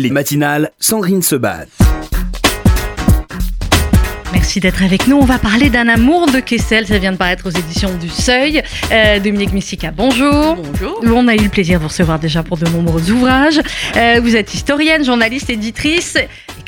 Les matinales, Sandrine se bat. Merci d'être avec nous. On va parler d'un amour de Kessel. Ça vient de paraître aux éditions du Seuil. Euh, Dominique Missica, bonjour. Bonjour. On a eu le plaisir de vous recevoir déjà pour de nombreux ouvrages. Euh, vous êtes historienne, journaliste, éditrice,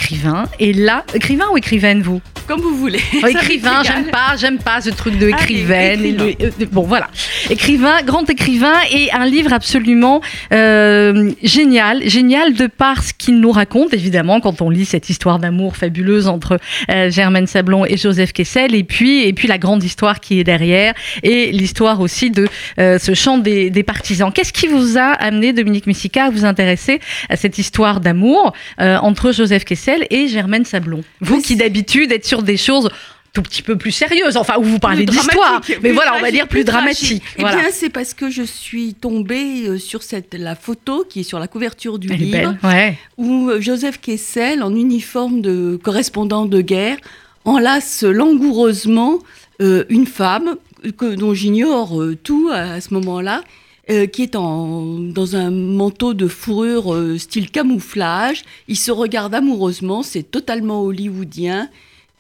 écrivain. Et là, écrivain ou écrivaine, vous? Comme vous voulez. Oh, Écrivain, j'aime pas, j'aime pas ce truc de écrivaine. le- bon, voilà. Écrivain, grand écrivain et un livre absolument euh, génial. Génial de par ce qu'il nous raconte, évidemment, quand on lit cette histoire d'amour fabuleuse entre euh, Germaine Sablon et Joseph Kessel. Et puis, et puis la grande histoire qui est derrière et l'histoire aussi de euh, ce chant des, des partisans. Qu'est-ce qui vous a amené, Dominique Missica, à vous intéresser à cette histoire d'amour entre Joseph Kessel et Germaine Sablon Vous Oui, qui d'habitude êtes sur des choses tout petit peu plus sérieuses, enfin où vous parlez d'histoire, mais voilà, on va dire plus dramatique. Eh Voilà. bien, c'est parce que je suis tombée euh, sur cette, la photo qui est sur la couverture du Elle livre, belle, ouais. où euh, Joseph Kessel, en uniforme de correspondant de guerre, enlace langoureusement euh, une femme que, dont j'ignore euh, tout à, à ce moment-là, euh, qui est en, dans un manteau de fourrure euh, style camouflage. Ils se regardent amoureusement, c'est totalement hollywoodien.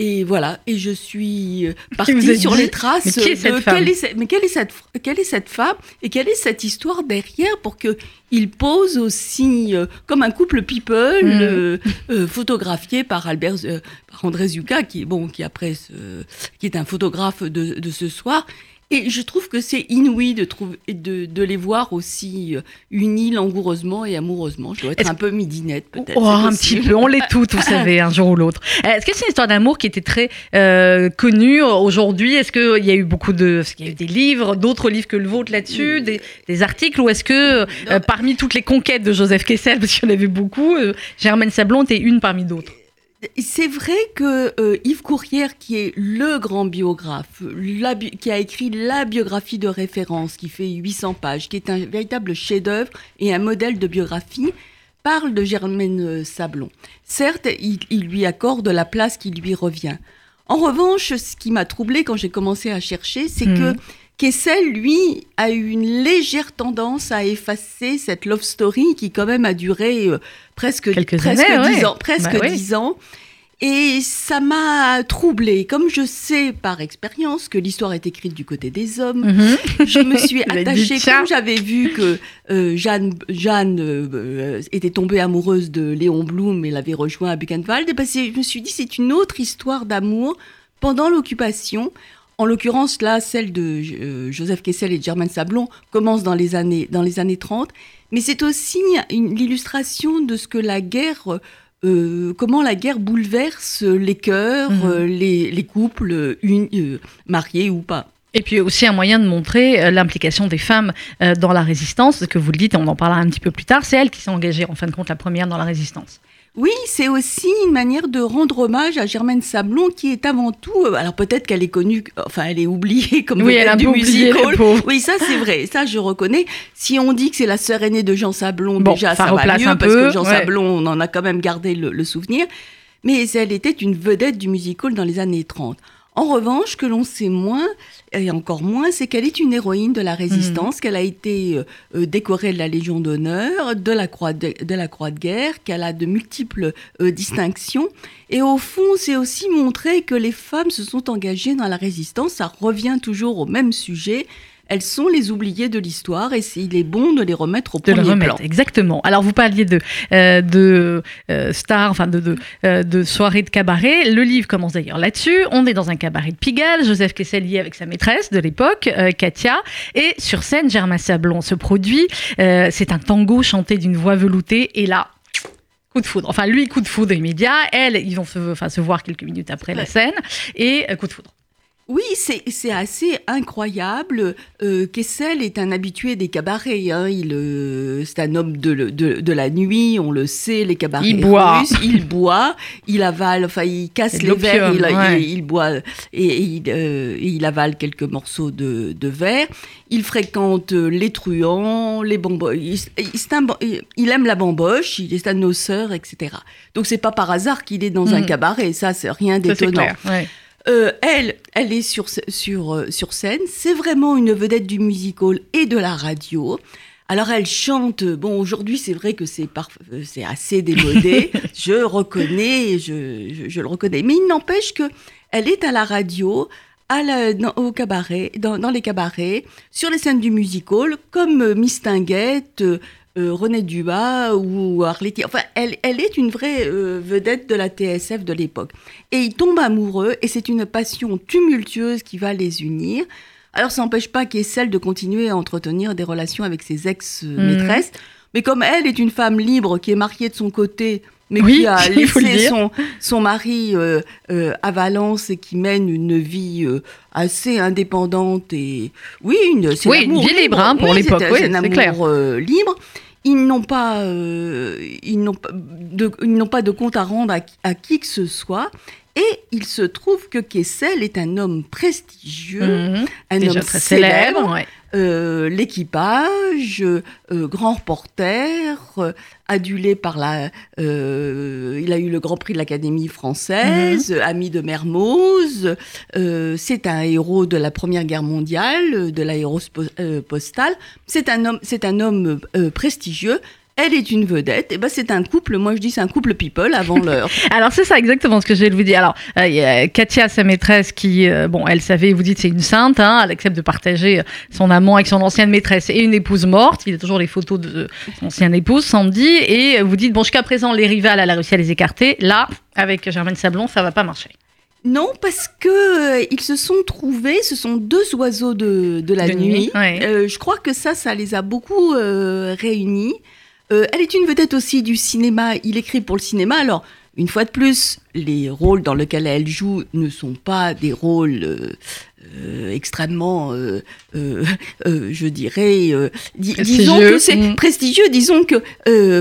Et voilà, et je suis euh, partie sur dit, les traces mais qui est cette de femme quelle est mais quelle est cette quelle est cette femme et quelle est cette histoire derrière pour que il pose aussi euh, comme un couple people Mm. euh, euh, photographié par Albert par André Zucca qui est bon qui après ce- qui est un photographe de, de ce soir et je trouve que c'est inouï de trouver de, de les voir aussi euh, unis langoureusement et amoureusement je dois être un peu midinette peut-être Oh, un petit peu, on l'est toutes, vous savez, un jour ou l'autre. Euh, Est-ce que c'est une histoire d'amour qui était très euh, connue aujourd'hui? Est-ce qu'il y a eu beaucoup de. Est-ce qu'il y a eu des livres, d'autres livres que le vôtre là-dessus, des, des articles Ou est-ce que euh, parmi toutes les conquêtes de Joseph Kessel, parce qu'il y en avait beaucoup, euh, Germaine Sablon était une parmi d'autres? C'est vrai que euh, Yves Courrière, qui est le grand biographe, la bi- qui a écrit la biographie de référence, qui fait 800 pages, qui est un véritable chef-d'œuvre et un modèle de biographie, parle de Germaine euh, Sablon. Certes, il, il lui accorde la place qui lui revient. En revanche, ce qui m'a troublé quand j'ai commencé à chercher, c'est Mhm. que Kessel, lui, a eu une légère tendance à effacer cette love story qui quand même a duré euh, presque Quelques presque années, dix ouais. ans, presque Bah ans. Et ça m'a troublée. Comme je sais par expérience que l'histoire est écrite du côté des hommes, Mhm. je me suis attachée, comme j'avais vu que euh, Jeanne, Jeanne euh, était tombée amoureuse de Léon Blum et l'avait rejoint à Buchenwald, et ben je me suis dit c'est une autre histoire d'amour pendant l'occupation. En l'occurrence, là, celle de euh, Joseph Kessel et Germaine Sablon commence dans les années, dans les années 30, mais c'est aussi une l'illustration de ce que la guerre, euh, comment la guerre bouleverse les cœurs, Mhm. euh, les, les couples mariés ou pas. Et puis aussi un moyen de montrer l'implication des femmes dans la résistance, que vous le dites, on en parlera un petit peu plus tard, c'est elle qui s'est engagée en fin de compte la première dans la résistance. Oui, c'est aussi une manière de rendre hommage à Germaine Sablon, qui est avant tout, euh, alors peut-être qu'elle est connue, enfin elle est oubliée comme Oui, elle a du musical. Oui, ça c'est vrai, ça je reconnais. Si on dit que c'est la sœur aînée de Jean Sablon, Bon, déjà ça ça, va mieux, un parce peu, que Jean ouais. Sablon, on en a quand même gardé le, le souvenir. Mais elle était une vedette du musical dans les années 30. En revanche, que l'on sait moins, et encore moins, c'est qu'elle est une héroïne de la résistance, Mhm. qu'elle a été euh, euh, décorée de la Légion d'honneur, de la croix de, de la croix de guerre, qu'elle a de multiples euh, distinctions. Et au fond, c'est aussi montrer que les femmes se sont engagées dans la résistance. Ça revient toujours au même sujet. Elles sont les oubliées de l'histoire et il est bon de les remettre au de premier remettre, plan. exactement. Alors vous parliez de euh, de euh, stars, enfin de de, euh, de soirées de cabaret. Le livre commence d'ailleurs là-dessus. On est dans un cabaret de Pigalle. Joseph Kessel y est avec sa maîtresse de l'époque, euh, Katia, et sur scène, Germain Sablon se produit. C'est un tango chanté d'une voix veloutée, et là. Coup de foudre. Enfin, lui, coup de foudre immédiat. Elle, ils vont se, enfin, se voir quelques minutes après la scène. Et euh, coup de foudre. Oui, c'est c'est assez incroyable. Euh, Kessel est un habitué des cabarets. hein. Il, euh, c'est un homme de, de, de la nuit, on le sait, les cabarets Il boit. russes. Il boit, il avale, enfin, il casse les verres, il, l'opium, ouais. il- il boit et, et il, euh, il avale quelques morceaux de, de verre. Il fréquente euh, les truands, les bamboches. Il, aime la bamboche, il est un noceur, etc. Donc c'est pas par hasard qu'il est dans un Mhm. cabaret. Ça, c'est rien d'étonnant. ouais. Euh, elle, elle est sur, sur, euh, sur scène. C'est vraiment une vedette du musical et de la radio. Alors elle chante, bon aujourd'hui c'est vrai que c'est c'est assez démodé, je reconnais, je, je, je, le reconnais, mais il n'empêche que elle est à la radio, à la, dans, au cabaret, dans, dans, les cabarets, sur les scènes du musical, comme euh, Miss Tinguette, euh, René Dubas ou Arletty. Enfin, elle, elle est une vraie euh, vedette de la TSF de l'époque. Et ils tombent amoureux et c'est une passion tumultueuse qui va les unir. Alors, ça n'empêche pas celle de continuer à entretenir des relations avec ses ex-maîtresses. Mmh. Mais comme elle est une femme libre qui est mariée de son côté, mais oui, qui a laissé son, son mari euh, euh, à Valence et qui mène une vie euh, assez indépendante et oui, une, oui, une vie libre hein, pour oui, l'époque, oui, c'est clair. libre. Ils n'ont pas, ils n'ont pas pas de compte à rendre à, à qui que ce soit. Et il se trouve que Kessel est un homme prestigieux, mmh, un homme très célèbre, célèbre ouais. Euh, l'équipage, euh, grand reporter, euh, adulé par la... Il a eu le Grand Prix de l'Académie française, mmh. ami de Mermoz. C'est un héros de la Première Guerre mondiale, de l'aéropostale. C'est un homme, c'est un homme prestigieux elle est une vedette, et ben c'est un couple, moi je dis c'est un couple people avant l'heure. Alors c'est ça exactement ce que je vais vous dire. Alors euh, il y a Katia, sa maîtresse, qui, euh, bon, elle savait, vous dites c'est une sainte, hein, elle accepte de partager son amant avec son ancienne maîtresse et une épouse morte. Il y a toujours les photos de son ancienne épouse, Sandy, et vous dites, bon, jusqu'à présent, les rivales, elle a réussi à les écarter. Là, avec Germaine Sablon, ça va pas marcher. Non, parce que euh, ils se sont trouvés, ce sont deux oiseaux de, de la De nuit. nuit, ouais. Euh, je crois que ça, ça les a beaucoup euh, réunis. Euh, elle est une vedette aussi du cinéma. Il écrit pour le cinéma. Alors, une fois de plus, les rôles dans lesquels elle joue ne sont pas des rôles euh, euh, extrêmement, euh, je dirais, dis, disons que c'est mmh. prestigieux. Disons que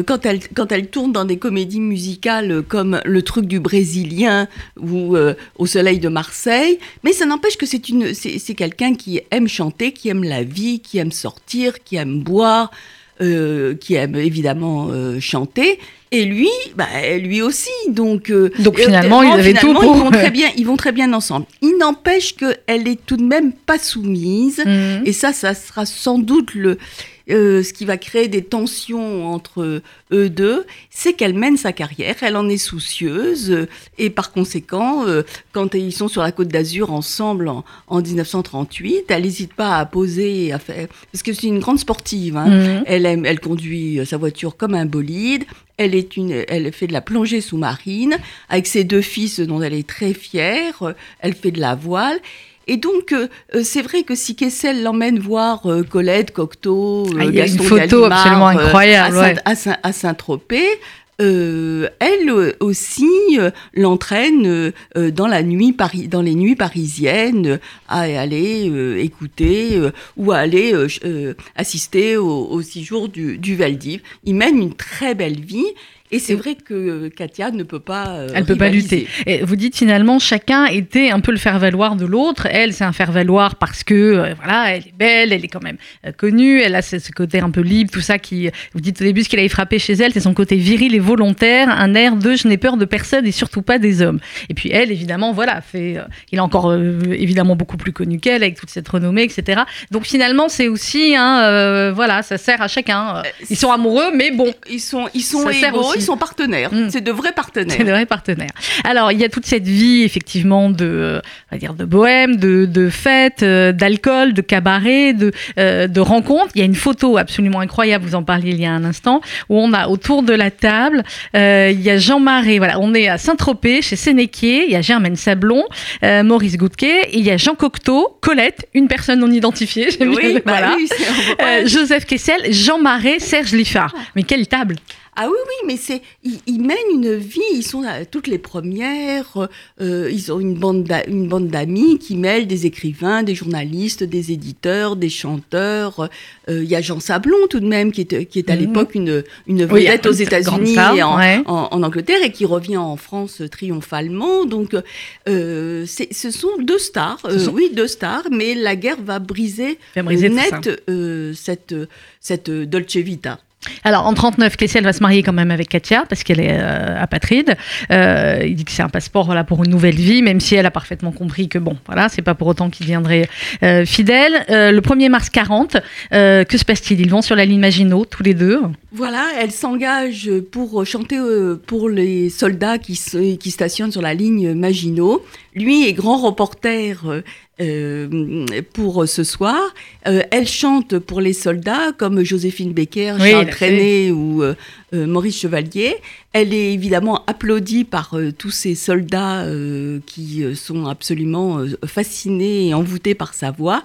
quand elle quand elle tourne dans des comédies musicales comme Le truc du Brésilien ou Au soleil de Marseille, mais ça n'empêche que c'est une c'est quelqu'un qui aime chanter, qui aime la vie, qui aime sortir, qui aime boire. Euh, qui aime évidemment euh, chanter, et lui, bah, lui aussi. Donc, euh, Donc finalement, ils avaient tout finalement, pour. Ils vont très bien, ils vont très bien ensemble. Il n'empêche qu'elle est tout de même pas soumise, Mhm. et ça, ça sera sans doute le euh, ce qui va créer des tensions entre eux deux, c'est qu'elle mène sa carrière, elle en est soucieuse, euh, et par conséquent, euh, quand ils sont sur la côte d'Azur ensemble en, en 1938, elle n'hésite pas à poser, à faire, parce que c'est une grande sportive. Hein. Mhm. Elle, aime, elle conduit sa voiture comme un bolide. Elle, est une, elle fait de la plongée sous-marine avec ses deux fils dont elle est très fière. Elle fait de la voile. Et donc, euh, c'est vrai que si Kessel l'emmène voir euh, Colette, Cocteau, euh, Ah, il y a une Gaston photo Gallimard, absolument euh, incroyable, à, ouais. Saint- euh, elle euh, aussi euh, l'entraîne euh, euh, dans la nuit dans les nuits parisiennes à aller écouter ou à aller assister au, au séjour du, du Valdiv. Il mène une très belle vie. Et c'est vrai que Katia ne peut pas. euh, Elle peut pas lutter. Et vous dites finalement chacun était un peu le faire valoir de l'autre. Elle, c'est un faire valoir parce que euh, voilà, elle est belle, elle est quand même euh, connue, elle a ce, ce côté un peu libre, tout ça qui. Vous dites au début ce qui l'avait frappé chez elle, c'est son côté viril et volontaire, un air de je n'ai peur de personne et surtout pas des hommes. Et puis elle, évidemment, voilà, fait. euh, il est encore évidemment beaucoup plus connu qu'elle avec toute cette renommée, etc. Donc finalement, c'est aussi, hein, voilà, ça sert à chacun. Ils sont amoureux, mais bon, Ils sont, ils sont Ça sert égaux, aussi. Ils sont partenaires. Mm. C'est de vrais partenaires. C'est le vrai partenaire. Alors, il y a toute cette vie, effectivement, de, euh, on va dire, de bohème, de, de fête, euh, d'alcool, de cabaret, de, euh, de rencontres. Il y a une photo absolument incroyable, vous en parliez il y a un instant, où on a autour de la table, euh, il y a Jean Marais, voilà, on est à Saint-Tropez, chez Sénéquier, il y a Germaine Sablon, euh, Maurice Goudquet, et il y a Jean Cocteau, Colette, une personne non identifiée, j'aime bien, Oui, bah voilà. oui, Joseph Kessel, Jean Marais, Serge Liffard. Mais quelle table Ah oui, oui, mais c'est ils, ils mènent une vie. Ils sont à toutes les premières. euh, ils ont une bande une bande d'amis qui mêlent des écrivains, des journalistes, des éditeurs, des chanteurs. Euh, Il y a Jean Sablon tout de même qui est qui est à Mhm. l'époque une une vedette aux États-Unis et en, ouais. en, en Angleterre et qui revient en France triomphalement. Donc euh, ce sont deux stars. Euh, sont- Oui, deux stars. Mais la guerre va briser, briser euh, net euh, cette cette Dolce Vita. Alors en 39, Kessel va se marier quand même avec Katia parce qu'elle est euh, apatride. Euh, il dit que c'est un passeport voilà pour une nouvelle vie, même si elle a parfaitement compris que bon voilà c'est pas pour autant qu'il deviendrait euh, fidèle. Euh, le 1er mars 40, euh, que se passe-t-il? Ils vont sur la ligne Maginot tous les deux. Voilà, elle s'engage pour chanter pour les soldats qui, se- qui stationnent sur la ligne Maginot. Lui est grand reporter euh, pour ce soir. Euh, elle chante pour les soldats comme Joséphine Becker, Oui, Charles Trenet ou euh, Maurice Chevalier. Elle est évidemment applaudie par tous ces soldats qui sont absolument fascinés et envoûtés par sa voix.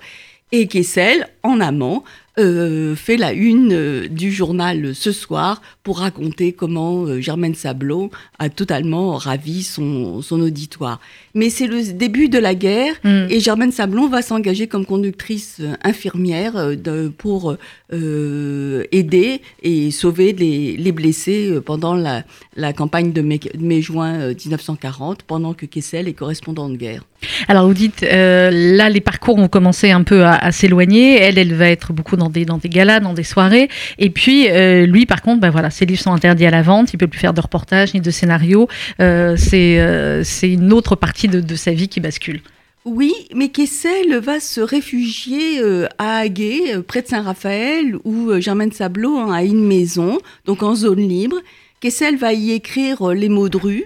Et Kessel, en amont, euh, fait la une euh, du journal ce soir pour raconter comment euh, Germaine Sablon a totalement ravi son, son auditoire. Mais c'est le début de la guerre Mm. et Germaine Sablon va s'engager comme conductrice euh, infirmière de- pour euh, aider et sauver les, les blessés pendant la, la campagne de mai- de mai-juin euh, 1940, pendant que Kessel est correspondant de guerre. Alors vous dites euh, là les parcours ont commencé un peu à, s'éloigner. Elle, elle va être beaucoup dans des dans des galas, dans des soirées. Et puis euh, lui par contre, ben voilà, ses livres sont interdits à la vente. Il peut plus faire de reportages ni de scénarios. Euh, c'est une autre partie de, de sa vie qui bascule. Oui, mais Kessel va se réfugier à euh, près de Saint-Raphaël, où Germaine Sablon a une maison, donc en zone libre? Kessel va y écrire les mots de rue,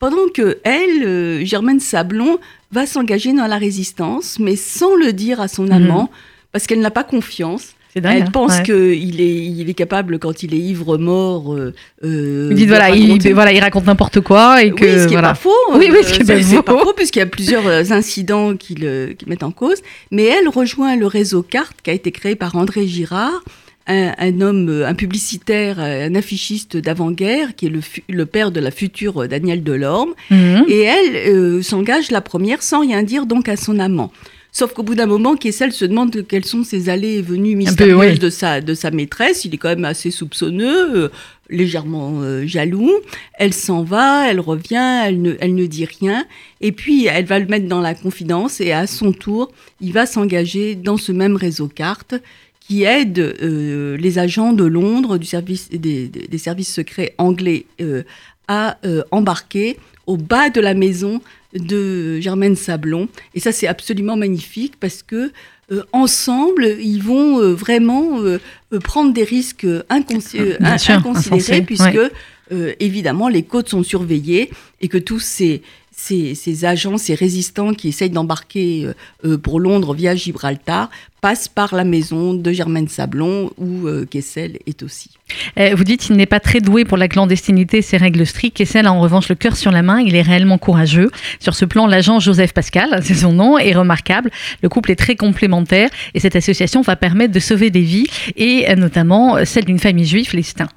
pendant que elle, euh, Germaine Sablon, va s'engager dans la résistance, mais sans le dire à son Mhm. amant, parce qu'elle n'a pas confiance. C'est dingue. Elle pense Ouais. qu'il est, il est capable, quand il est ivre-mort, euh, euh, Vous dites voilà, il, voilà, il raconte n'importe quoi et que oui, ce qui voilà. est pas faux. Oui, oui, euh, ce qui est c'est- pas faux. pas faux, puisqu'il y a plusieurs euh, incidents qui le, qui mettent en cause. Mais elle rejoint le réseau Carte, qui a été créé par André Girard, un, un homme, euh, un publicitaire, euh, un affichiste d'avant-guerre, qui est le, père de la future euh, Danielle Delorme. Mhm. Et elle euh, s'engage la première sans rien dire donc à son amant. Sauf qu'au bout d'un moment, Kessel se demande quelles sont ses allées et venues mystérieuses de, sa, de sa maîtresse. Il est quand même assez soupçonneux, euh, légèrement euh, jaloux. Elle s'en va, elle revient, elle ne, elle ne dit rien. Et puis, elle va le mettre dans la confidence et à son tour, il va s'engager dans ce même réseau carte qui aide euh, les agents de Londres du service, des, des- services secrets anglais euh, à euh, embarquer au bas de la maison de Germaine Sablon. Et ça, c'est absolument magnifique parce que euh, ensemble, ils vont euh, vraiment euh, euh, prendre des risques inconsci- euh, sûr, inconsidérés puisque, ouais. euh, évidemment, les côtes sont surveillées et que tous ces, ces, agents, ces résistants qui essayent d'embarquer euh, euh, pour Londres via Gibraltar passent par la maison de Germaine Sablon où euh, Kessel est aussi. Euh, vous dites qu'il n'est pas très doué pour la clandestinité et ses règles strictes. Kessel a en revanche le cœur sur la main. Il est réellement courageux. Sur ce plan, l'agent Joseph Pascal, c'est son nom, est remarquable. Le couple est très complémentaire et cette association va permettre de sauver des vies et notamment celle d'une famille juive, les Stein.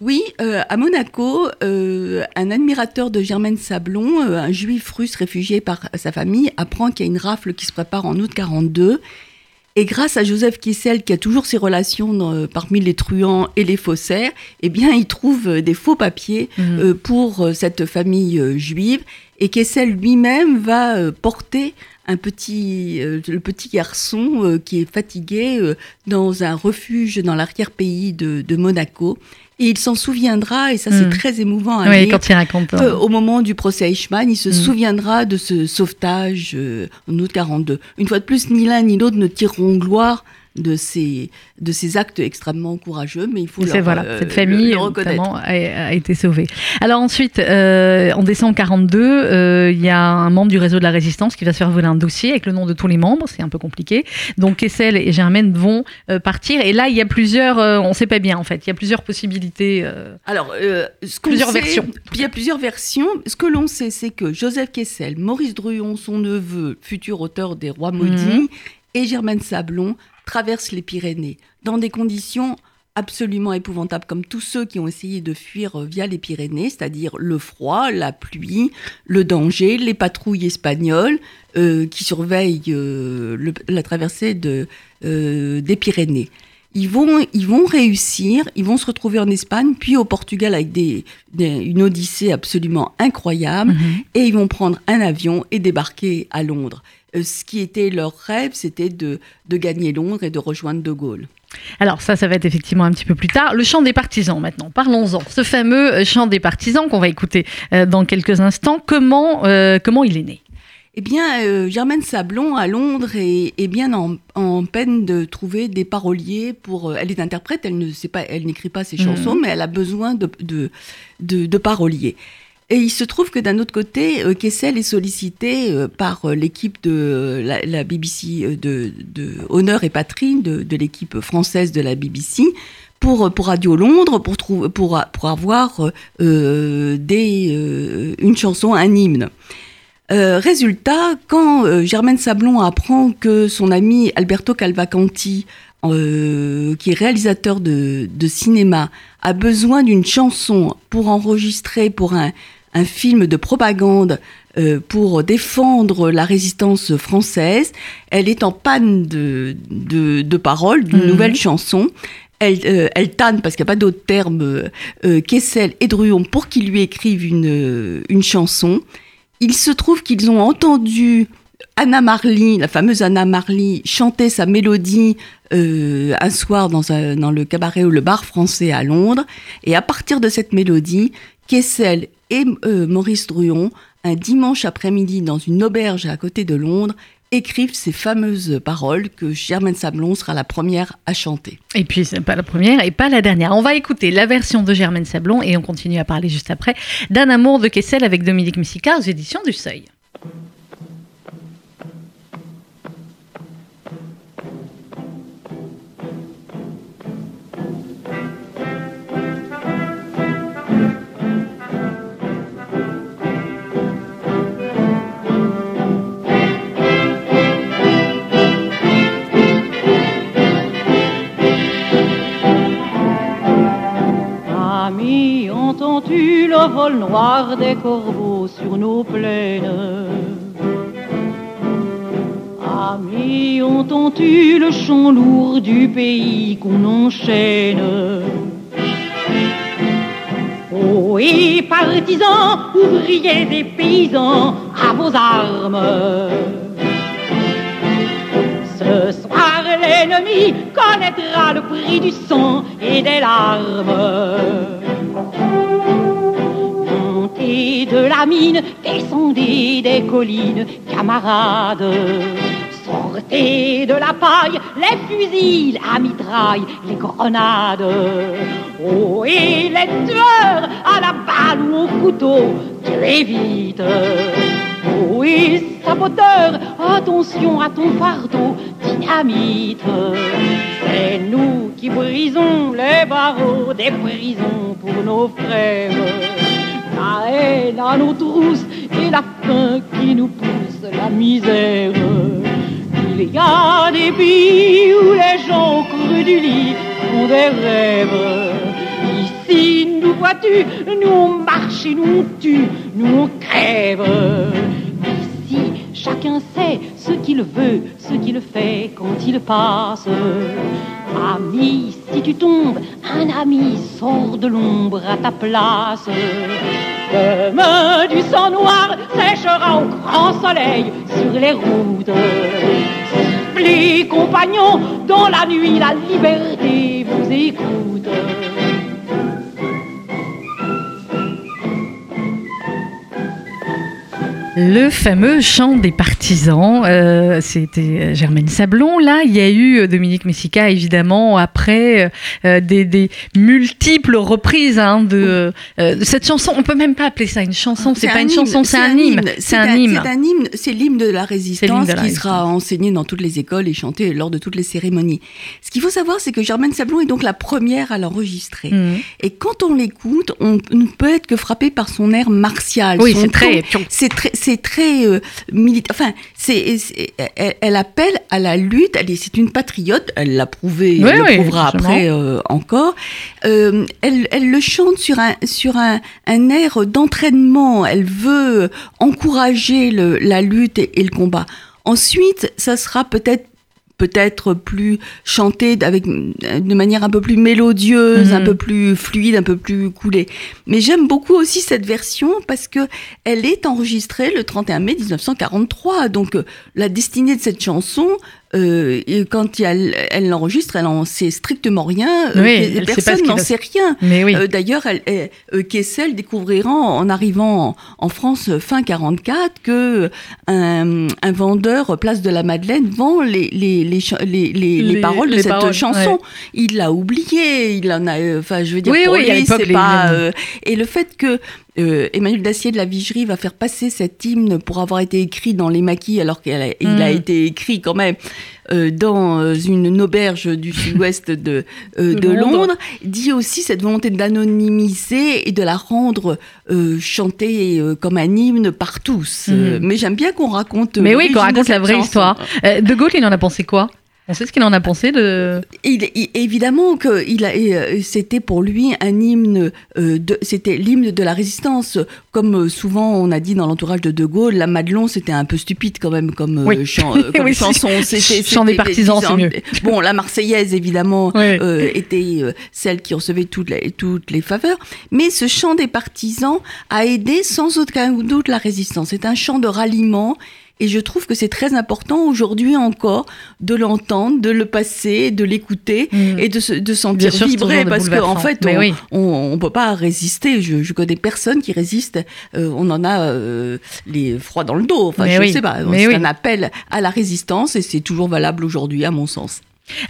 Oui, euh, à Monaco, euh, un admirateur de Germaine Sablon, euh, un juif russe réfugié par sa famille, apprend qu'il y a une rafle qui se prépare en août 42. Et grâce à Joseph Kissel, qui a toujours ses relations dans- parmi les truands et les faussaires, eh bien, il trouve des faux papiers Mhm. pour cette famille juive. Et Kessel lui-même va porter un petit, euh, le petit garçon euh, qui est fatigué euh, dans un refuge dans l'arrière-pays de, de Monaco. Et il s'en souviendra, et ça c'est Mhm. très émouvant à Oui, lire, quand il raconte. euh, au moment du procès Eichmann, il se Mm. souviendra de ce sauvetage en août 42. Une fois de plus, ni l'un ni l'autre ne tireront gloire de ces, de ces actes extrêmement courageux, mais il faut leur, voilà, euh, cette le- famille le reconnaître. notamment a, a été sauvée. Alors ensuite, euh, en décembre 42, euh, il y a un membre du réseau de la résistance qui va se faire voler un dossier avec le nom de tous les membres. C'est un peu compliqué. Donc Kessel et Germaine vont euh, partir. Et là, il y a plusieurs. euh, on ne sait pas bien en fait. Il y a plusieurs possibilités. euh, Alors, euh, ce Plusieurs sait- versions. Il y a plusieurs versions. Ce que l'on sait, c'est que Joseph Kessel, Maurice Druon, son neveu, futur auteur des Rois maudits, Mhm. et Germaine Sablon traversent les Pyrénées dans des conditions absolument épouvantables, comme tous ceux qui ont essayé de fuir euh, via les Pyrénées, c'est-à-dire le froid, la pluie, le danger, les patrouilles espagnoles euh, qui surveillent euh, le- la traversée de, euh, des Pyrénées. Ils vont, ils vont réussir, ils vont se retrouver en Espagne, puis au Portugal avec des, des- une odyssée absolument incroyable, mhm. et ils vont prendre un avion et débarquer à Londres. Euh, ce qui était leur rêve, c'était de, de gagner Londres et de rejoindre De Gaulle. Alors ça, ça va être effectivement un petit peu plus tard. Le chant des partisans maintenant, parlons-en. Ce fameux euh, chant des partisans qu'on va écouter euh, dans quelques instants, comment, euh, comment il est né? Eh bien, Germaine Sablon à Londres est, bien en, peine de trouver des paroliers pour. elle est interprète, elle ne sait pas, elle n'écrit pas ses chansons, mmh. mais elle a besoin de, de, de paroliers. Et il se trouve que d'un autre côté, euh, Kessel est sollicité euh, par euh, l'équipe de la, BBC de, Honneur et Patrie, de, l'équipe française de la BBC, pour, pour Radio Londres, pour, pour, pour avoir des, une chanson, un hymne. résultat, quand Germaine Sablon apprend que son ami Alberto Calvacanti, qui est réalisateur de cinéma, a besoin d'une chanson pour enregistrer pour un, un film de propagande euh, pour défendre la résistance française. Elle est en panne de, de, paroles d'une mhm. nouvelle chanson. Elle, euh, elle tanne, parce qu'il n'y a pas d'autre terme, euh, Kessel et Druon pour qu'ils lui écrivent une, une chanson. Il se trouve qu'ils ont entendu Anna Marley, la fameuse Anna Marley, chanter sa mélodie un soir dans, un, dans le cabaret ou le bar français à Londres. Et à partir de cette mélodie, Kessel et euh, Maurice Druon, un dimanche après-midi dans une auberge à côté de Londres, écrivent ces fameuses paroles que Germaine Sablon sera la première à chanter. Et puis, c'est pas la première et pas la dernière. On va écouter la version de Germaine Sablon et on continue à parler juste après d'un amour de Kessel avec Dominique Messica aux éditions du Seuil. Le vol noir des corbeaux sur nos plaines. Amis, entends-tu le chant lourd du pays qu'on enchaîne? Oh, et partisans, ouvriers et paysans, à vos armes. Ce soir, l'ennemi connaîtra le prix du sang et des larmes de la mine, descendez des collines, camarades. Sortez de la paille, les fusils, la mitraille, les grenades. Oh, et les tueurs à la balle ou au couteau, tuez vite. Oh, et saboteur, attention à ton fardeau, dynamite. C'est nous qui brisons les barreaux des prisons pour nos frères la haine à nos trousses et la faim qui nous pousse la misère. Il y a des pays où les gens creux du lit font des rêves. Ici, nous vois-tu, nous on marche et nous on tue, nous on crève. Ici, chacun sait ce qu'il veut, ce qu'il fait quand il passe. Ami, si tu tombes, un ami sort de l'ombre à ta place. Demain, du sang noir séchera au grand soleil sur les routes. Les compagnons, dans la nuit, la liberté vous écoute. Le fameux chant des partisans, euh, c'était Germaine Sablon. Là, il y a eu Dominique Messica, évidemment, après euh, des, multiples reprises hein, euh, de, cette chanson. On peut même pas appeler ça une chanson. C'est pas une chanson, c'est un, hymne. C'est un, hymne. C'est un hymne. C'est l'hymne de la résistance qui sera enseigné dans toutes les écoles et chanté lors de toutes les cérémonies. Ce qu'il faut savoir, c'est que Germaine Sablon est donc la première à l'enregistrer. Mmh. Et quand on l'écoute, on ne peut être que frappé par son air martial. Oui, c'est très. C'est très c'est très euh, militaire. Enfin, c'est, elle, appelle à la lutte. Elle c'est une patriote. Elle l'a prouvé, elle le prouvera après euh, encore. Euh, elle, elle, le chante sur un sur un, un air d'entraînement. Elle veut encourager le, la lutte et le combat. Ensuite, ça sera peut-être peut-être plus chanté avec de manière un peu plus mélodieuse, un mhm. peu plus fluide, un peu plus coulée. Mais j'aime beaucoup aussi cette version parce que elle est enregistrée le 31 mai 1943. Donc euh, la destinée de cette chanson euh, et quand elle, elle l'enregistre, elle en sait strictement rien. Euh, Oui, personne n'en sait rien. Mais oui. Euh, D'ailleurs, elle- euh, Kessel découvrira en arrivant en, France fin 44 que un, un vendeur place de la Madeleine vend les, les, les, les, les- les Les- paroles de cette paroles, chanson. ouais. Il l'a oublié, il en a. Enfin, je veux dire, Oui, pour lui, c'est pas. et le fait que euh, Emmanuel Dacier de la Vigerie va faire passer cet hymne pour avoir été écrit dans les maquis, alors qu'il a, il a Mm. été écrit quand même euh, dans euh, une auberge du sud-ouest de, euh, De de Londres. Londres, dit aussi cette volonté d'anonymiser et de la rendre chantée comme un hymne par tous. Mhm. mais j'aime bien qu'on raconte. Mais oui, qu'on raconte la vraie chanson. histoire. De Gaulle, il en a pensé quoi? On sait ce qu'il en a pensé de. Il, il- évidemment que il a, et, euh, c'était pour lui un hymne, euh, de, c'était l'hymne de la résistance. Comme euh, souvent on a dit dans l'entourage de De Gaulle, la Madelon c'était un peu stupide quand même comme, Oui. chan- euh, comme Oui, chanson. C'était, chant des partisans, c'est mieux. Bon, la Marseillaise évidemment Oui. euh, était celle qui recevait toutes les, toutes les faveurs, mais ce chant des partisans a aidé sans aucun doute la résistance. C'est un chant de ralliement. Et je trouve que c'est très important aujourd'hui encore de l'entendre, de le passer, de l'écouter Mm. et de se de sentir sûr, vibrer parce qu'en bouleversant. fait on, oui. on on peut pas résister je, je connais personne qui résiste Euh, on en a euh, les froids dans le dos enfin Mais je oui. sais pas c'est oui. un appel à la résistance et c'est toujours valable aujourd'hui à mon sens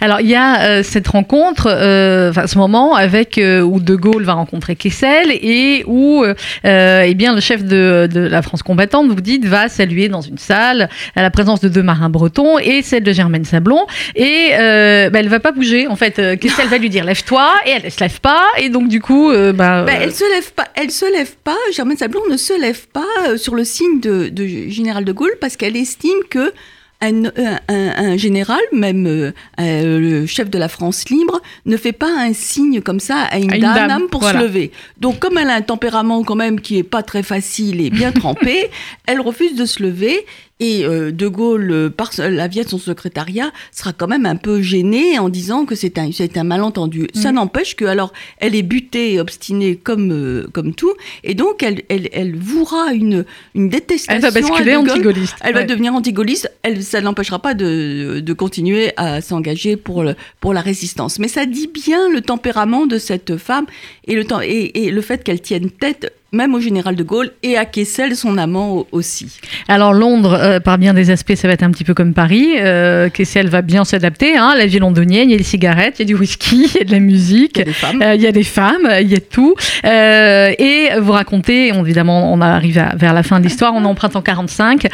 Alors, il y a euh, cette rencontre, euh, enfin, ce moment avec euh, où De Gaulle va rencontrer Kessel et où, eh bien, le chef de, de la France combattante, vous dites, va saluer dans une salle à la présence de deux marins bretons et celle de Germaine Sablon. Et bah, elle va pas bouger. En fait, Kessel va lui dire lève-toi et elle, elle se lève pas. Et donc, du coup, bah, euh, elle se lève pas elle se lève pas Germaine Sablon ne se lève pas sur le signe de, de général de Gaulle parce qu'elle estime que un, un- un- un général, même euh, euh, le chef de la France libre, ne fait pas un signe comme ça à une, À une dame, dame, pour voilà. se lever. Donc, comme elle a un tempérament quand même qui est pas très facile et bien trempé, elle refuse de se lever. Et euh, De Gaulle, euh, par la via de son secrétariat, sera quand même un peu gêné en disant que c'est un, un malentendu. Ça Mhm. n'empêche que alors elle est butée, et obstinée comme euh, comme tout, et donc elle elle, elle vouera une une détestation. elle va basculer anti-gaulliste. Elle va devenir anti-gaulliste. Elle, ça ne l'empêchera pas de, de continuer à s'engager pour, le, pour la résistance. Mais ça dit bien le tempérament de cette femme et le, temps, et, et le fait qu'elle tienne tête même au général de Gaulle et à Kessel, son amant au- aussi. Alors Londres, euh, par bien des aspects, ça va être un petit peu comme Paris. Euh, Kessel va bien s'adapter. Hein, la vie londonienne, il y a des cigarettes, il y a du whisky, il y a de la musique. Il y a des femmes. Euh, Il y a des femmes, il y a tout. Et vous racontez, on- évidemment, on arrive à- vers la fin de l'histoire, on est en printemps 45. Euh,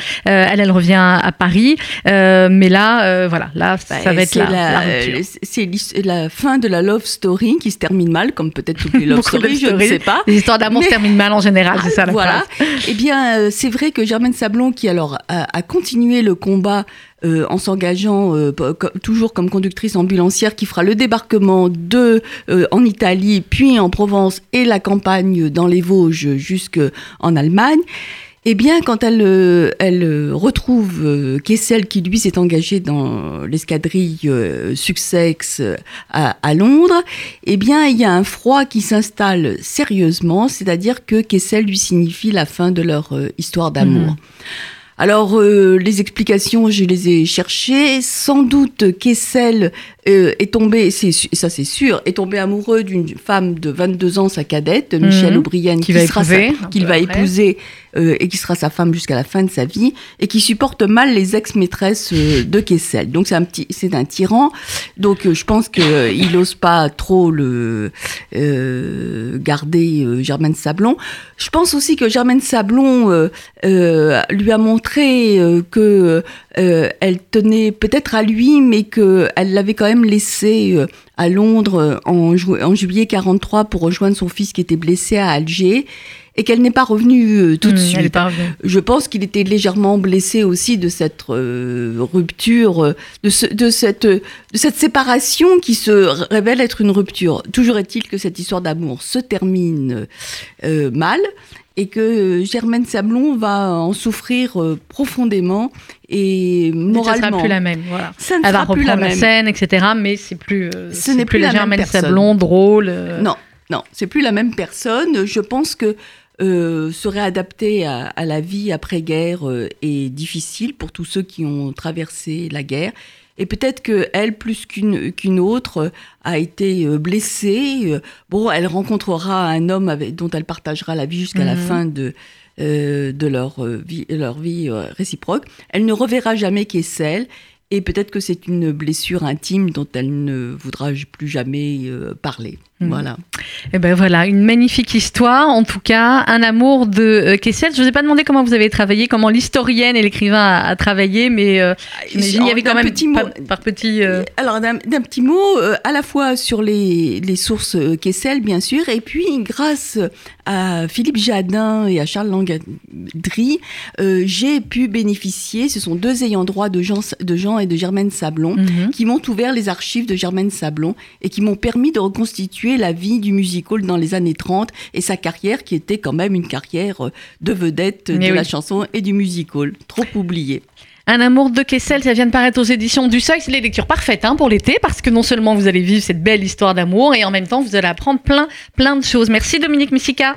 elle, elle revient à Paris. Mais là, voilà, là, ça Bah, va être la, la, c'est la fin de la love story qui se termine mal, comme peut-être toutes les love stories, je ne sais pas. Les histoires d'amour se terminent mal en général, c'est ça la voilà. Eh bien, euh, c'est vrai que Germaine Sablon, qui alors a, a continué le combat euh, en s'engageant euh, toujours comme conductrice ambulancière, qui fera le débarquement de euh, en Italie, puis en Provence et la campagne dans les Vosges jusqu'en Allemagne. Eh bien, quand elle, euh, elle euh, retrouve euh, Kessel, qui lui s'est engagé dans l'escadrille euh, Sussex euh, à, à Londres, eh bien, il y a un froid qui s'installe sérieusement, c'est-à-dire que Kessel lui signifie la fin de leur euh, histoire d'amour. Mhm. Alors, euh, les explications, je les ai cherchées. Sans doute, Kessel euh, est tombé, c'est ça c'est sûr, est tombé amoureux d'une femme de 22 ans, sa cadette, Michelle Mhm. O'Brien, Qui va sera sa- épouser qu'il va après. épouser euh, et qui sera sa femme jusqu'à la fin de sa vie, et qui supporte mal les ex-maîtresses euh, de Kessel. Donc c'est un petit, c'est un tyran. Donc euh, je pense qu'il n'ose pas trop le garder Germaine Sablon. Je pense aussi que Germaine Sablon lui a montré que elle tenait peut-être à lui, mais que elle l'avait quand même laissé à Londres en, en juillet 43 pour rejoindre son fils qui était blessé à Alger et qu'elle n'est pas revenue euh, tout de Mmh, suite. Je pense qu'il était légèrement blessé aussi de cette euh, rupture, euh, de, ce- de, cette, de cette séparation qui se révèle être une rupture. Toujours est-il que cette histoire d'amour se termine euh, mal et que Germaine Sablon va en souffrir profondément et Ça moralement. sera plus la même, voilà. Ça ne Elle va sera plus reprendre la même. scène, etc. Mais c'est plus, euh, Ce n'est plus la la même Germaine personne. Sablon, drôle. Non, non, c'est plus la même personne. Je pense que euh, se réadapter à, à la vie après-guerre euh, est difficile pour tous ceux qui ont traversé la guerre. Et peut-être que elle, plus qu'une autre, a été euh, blessée. Bon, elle rencontrera un homme avec, dont elle partagera la vie jusqu'à la Mhm. fin de euh, de leur euh, vie, leur vie euh, réciproque. Elle ne reverra jamais Kessel. Et peut-être que c'est une blessure intime dont elle ne voudra plus jamais euh, parler. Mhm. Voilà. Eh ben voilà, une magnifique histoire, en tout cas, un amour de euh, Kessel. Je vous ai pas demandé comment vous avez travaillé, comment l'historienne et l'écrivain a, a travaillé, mais euh, j'imagine il y avait quand même petit mot- par, par petit. euh, Alors, d'un petit mot, euh, à la fois sur les, les sources Kessel, bien sûr, et puis grâce à Philippe Jadin et à Charles Langadry, j'ai pu bénéficier, ce sont deux ayants droit de Jean, de Jean et de Germaine Sablon, mhm. qui m'ont ouvert les archives de Germaine Sablon et qui m'ont permis de reconstituer la vie du music hall dans les années 30 et sa carrière qui était quand même une carrière euh, de vedette Mais de oui. la chanson et du music hall. Trop oublié. Un amour de Kessel, ça vient de paraître aux éditions du Seuil. C'est les lectures parfaites hein, pour l'été, parce que non seulement vous allez vivre cette belle histoire d'amour, et en même temps vous allez apprendre plein, plein de choses. Merci Dominique Messica.